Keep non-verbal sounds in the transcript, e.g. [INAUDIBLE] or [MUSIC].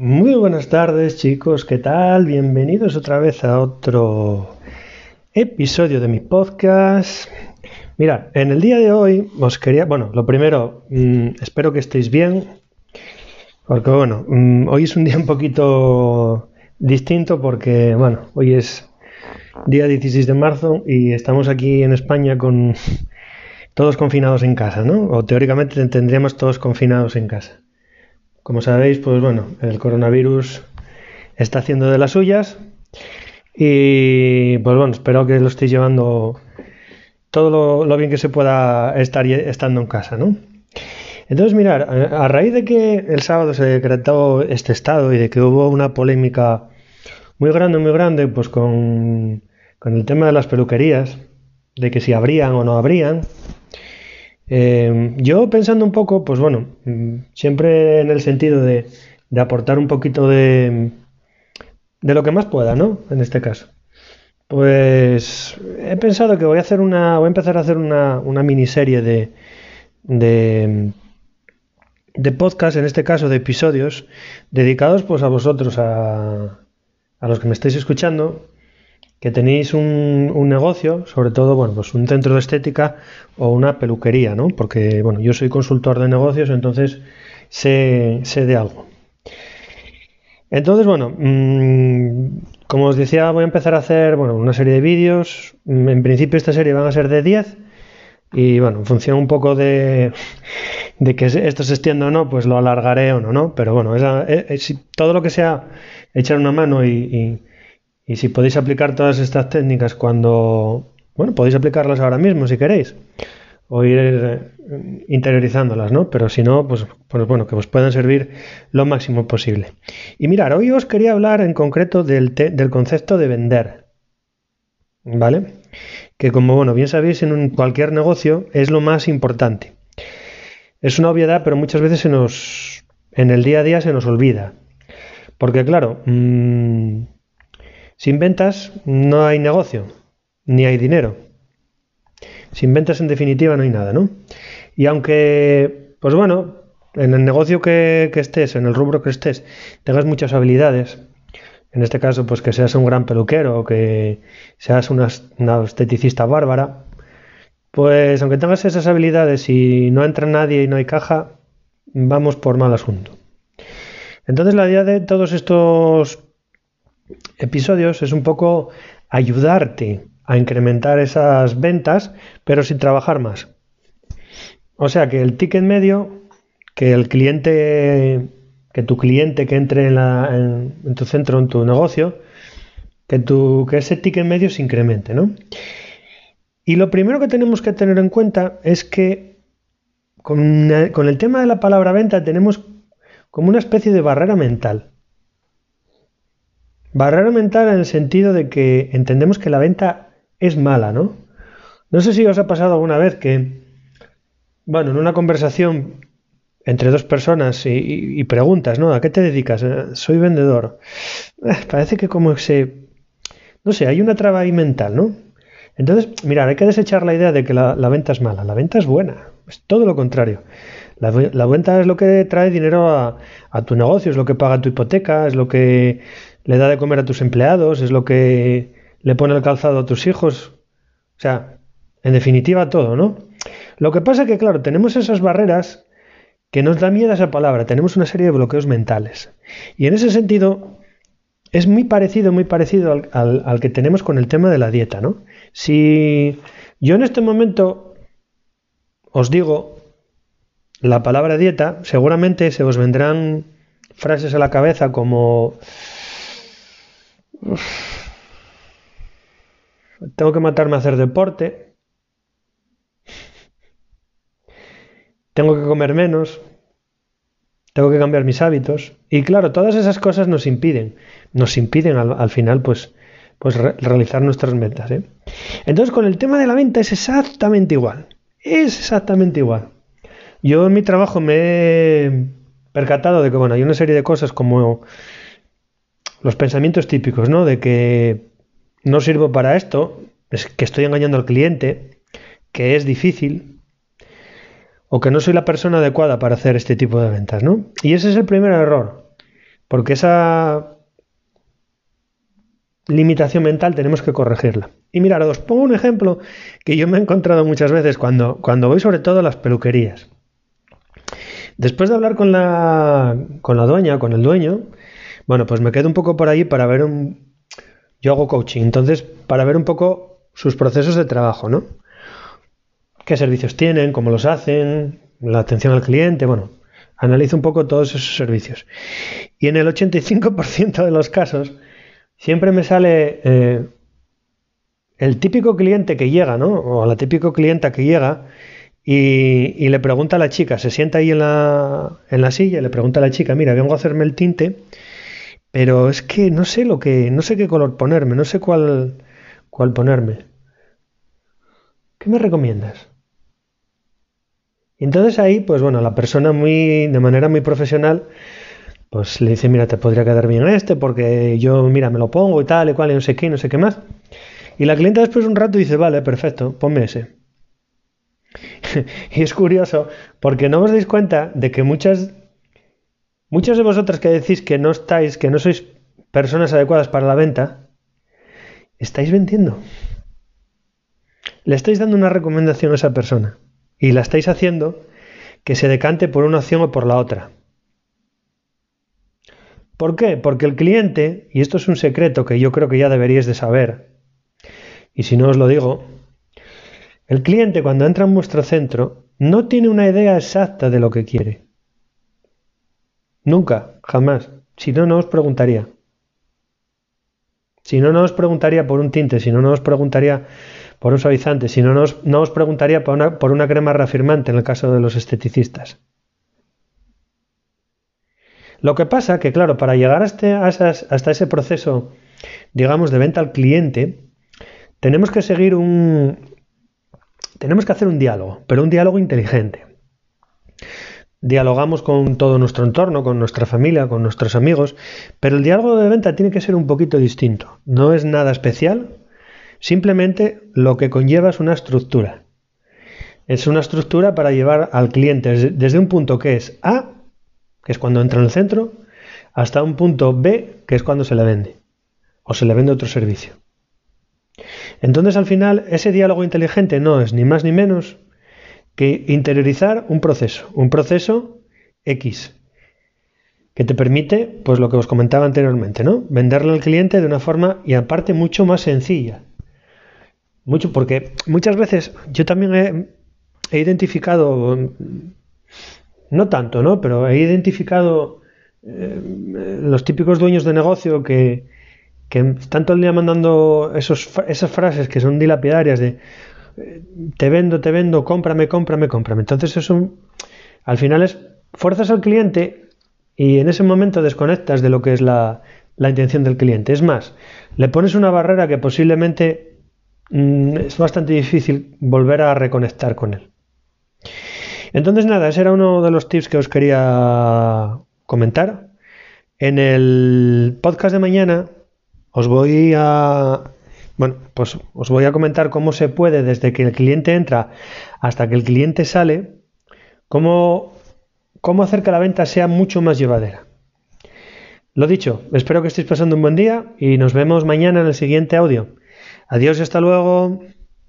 Muy buenas tardes chicos, ¿qué tal? Bienvenidos otra vez a otro episodio de mi podcast. Mira, en el día de hoy os quería, bueno, lo primero, mm, espero que estéis bien, porque bueno, mm, hoy es un día un poquito distinto porque, bueno, hoy es día 16 de marzo y estamos aquí en España con todos confinados en casa, ¿no? O teóricamente tendríamos todos confinados en casa. Como sabéis, pues bueno, el coronavirus está haciendo de las suyas y pues bueno, espero que lo estéis llevando todo lo, bien que se pueda estar estando en casa, ¿no? Entonces, mirar, a, raíz de que el sábado se decretó este estado y de que hubo una polémica muy grande, muy grande, pues con, con el tema de las peluquerías, de que si abrían o no abrían, eh, yo pensando un poco, pues bueno, mm, siempre en el sentido de, aportar un poquito de, de lo que más pueda, ¿no? En este caso. Pues he pensado que voy a hacer una. Voy a empezar a hacer una, una miniserie de, de. de podcast, en este caso de episodios, dedicados pues a vosotros, a, a los que me estáis escuchando, que tenéis un, un, negocio, sobre todo, bueno, pues un centro de estética o una peluquería, ¿no? Porque, bueno, yo soy consultor de negocios, entonces sé, sé de algo. Entonces, bueno, mmm, como os decía, voy a empezar a hacer, bueno, una serie de vídeos. En principio esta serie van a ser de 10 y, bueno, en función un poco de, de que esto se extienda o no, pues lo alargaré o no, ¿no? Pero, bueno, es, todo lo que sea echar una mano y y si podéis aplicar todas estas técnicas cuando, bueno, podéis aplicarlas ahora mismo si queréis, o ir eh, interiorizándolas, ¿no? Pero si no, pues, pues, bueno, que os puedan servir lo máximo posible. Y mirar, hoy os quería hablar en concreto del, del concepto de vender, ¿vale? Que como, bueno, bien sabéis, en cualquier negocio es lo más importante. Es una obviedad, pero muchas veces se nos, en el día a día se nos olvida. Porque claro, mmm, sin ventas no hay negocio, ni hay dinero. Sin ventas, en definitiva, no hay nada, ¿no? Y aunque, pues bueno, en el negocio que, estés, en el rubro que estés, tengas muchas habilidades, en este caso, pues que seas un gran peluquero o que seas una, una esteticista bárbara, pues aunque tengas esas habilidades y no entra nadie y no hay caja, vamos por mal asunto. Entonces la idea de todos estos episodios es un poco ayudarte a incrementar esas ventas, pero sin trabajar más. O sea que el ticket medio, que el cliente, que tu cliente que entre en, tu centro, en tu negocio, que, tu, que ese ticket medio se incremente, ¿no? Y lo primero que tenemos que tener en cuenta es que con, con el tema de la palabra venta tenemos como una especie de barrera mental. Barrera mental en el sentido de que entendemos que la venta es mala, ¿no? No sé si os ha pasado alguna vez que, bueno, en una conversación entre dos personas y, preguntas, ¿no? ¿A qué te dedicas? Eh, soy vendedor. Eh, parece que como se... No sé, hay una traba ahí mental, ¿no? Entonces, mirad, hay que desechar la idea de que la, venta es mala. La venta es buena. Es todo lo contrario. La, venta es lo que trae dinero a, a, tu negocio, es lo que paga tu hipoteca, es lo que le da de comer a tus empleados, es lo que le pone el calzado a tus hijos. O sea, en definitiva todo, ¿no? Lo que pasa es que, claro, tenemos esas barreras que nos da miedo a esa palabra, tenemos una serie de bloqueos mentales. Y en ese sentido, es muy parecido, muy parecido al, al, que tenemos con el tema de la dieta, ¿no? Si yo en este momento os digo la palabra dieta, seguramente se os vendrán frases a la cabeza como tengo que matarme a hacer deporte. Tengo que comer menos. Tengo que cambiar mis hábitos. Y claro, todas esas cosas nos impiden. Nos impiden al, final, pues, pues realizar nuestras metas. ¿eh? Entonces, con el tema de la venta es exactamente igual. Es exactamente igual. Yo en mi trabajo me he percatado de que, bueno, hay una serie de cosas como los pensamientos típicos, ¿no? De que no sirvo para esto, es que estoy engañando al cliente, que es difícil, o que no soy la persona adecuada para hacer este tipo de ventas, ¿no? Y ese es el primer error. porque esa limitación mental tenemos que corregirla. Y mirad, os pongo un ejemplo que yo me he encontrado muchas veces cuando, cuando voy sobre todo a las peluquerías. Después de hablar con la, con la dueña, con el dueño, bueno, pues me quedo un poco por ahí para ver un... Yo hago coaching, entonces para ver un poco sus procesos de trabajo, ¿no? ¿Qué servicios tienen? ¿Cómo los hacen? La atención al cliente, bueno, analizo un poco todos esos servicios. Y en el 85% de los casos siempre me sale eh, el típico cliente que llega, ¿no? O la típico clienta que llega y, le pregunta a la chica, se sienta ahí en la, en la silla y le pregunta a la chica, mira, vengo a hacerme el tinte, pero es que no sé lo que, no sé qué color ponerme, no sé cuál, cuál ponerme. ¿Qué me recomiendas? Y entonces ahí, pues bueno, la persona muy, de manera muy profesional, pues le dice, mira, te podría quedar bien este, porque yo, mira, me lo pongo y tal, y cual, y no sé qué, no sé qué más. Y la clienta después de un rato dice, vale, perfecto, ponme ese. [LAUGHS] y es curioso, porque no os dais cuenta de que muchas, muchas de vosotras que decís que no estáis, que no sois personas adecuadas para la venta, estáis vendiendo. Le estáis dando una recomendación a esa persona y la estáis haciendo que se decante por una opción o por la otra. ¿Por qué? Porque el cliente, y esto es un secreto que yo creo que ya deberíais de saber, y si no os lo digo, el cliente cuando entra en vuestro centro no tiene una idea exacta de lo que quiere. Nunca, jamás. Si no, no os preguntaría. Si no, no os preguntaría por un tinte, si no, no os preguntaría por un suavizante, si no, no os, preguntaría por una, por una crema reafirmante en el caso de los esteticistas. Lo que pasa que, claro, para llegar este, hasta ese proceso, digamos, de venta al cliente, tenemos que seguir un... Tenemos que hacer un diálogo, pero un diálogo inteligente. Dialogamos con todo nuestro entorno, con nuestra familia, con nuestros amigos, pero el diálogo de venta tiene que ser un poquito distinto. No es nada especial, simplemente lo que conlleva es una estructura. Es una estructura para llevar al cliente desde un punto que es A que es cuando entra en el centro, hasta un punto B, que es cuando se le vende, o se le vende otro servicio. Entonces al final ese diálogo inteligente no es ni más ni menos que interiorizar un proceso, un proceso X, que te permite, pues lo que os comentaba anteriormente, ¿no? Venderle al cliente de una forma y aparte mucho más sencilla. Mucho, porque muchas veces yo también he identificado no tanto, ¿no? Pero he identificado eh, los típicos dueños de negocio que, que están todo el día mandando esos, esas frases que son dilapidarias de te vendo, te vendo, cómprame, cómprame, cómprame. Entonces eso al final es fuerzas al cliente y en ese momento desconectas de lo que es la, la intención del cliente. Es más, le pones una barrera que posiblemente mm, es bastante difícil volver a reconectar con él. Entonces, nada, ese era uno de los tips que os quería comentar. En el podcast de mañana os voy a. Bueno, pues os voy a comentar cómo se puede, desde que el cliente entra hasta que el cliente sale, cómo, cómo hacer que la venta sea mucho más llevadera. Lo dicho, espero que estéis pasando un buen día y nos vemos mañana en el siguiente audio. Adiós y hasta luego.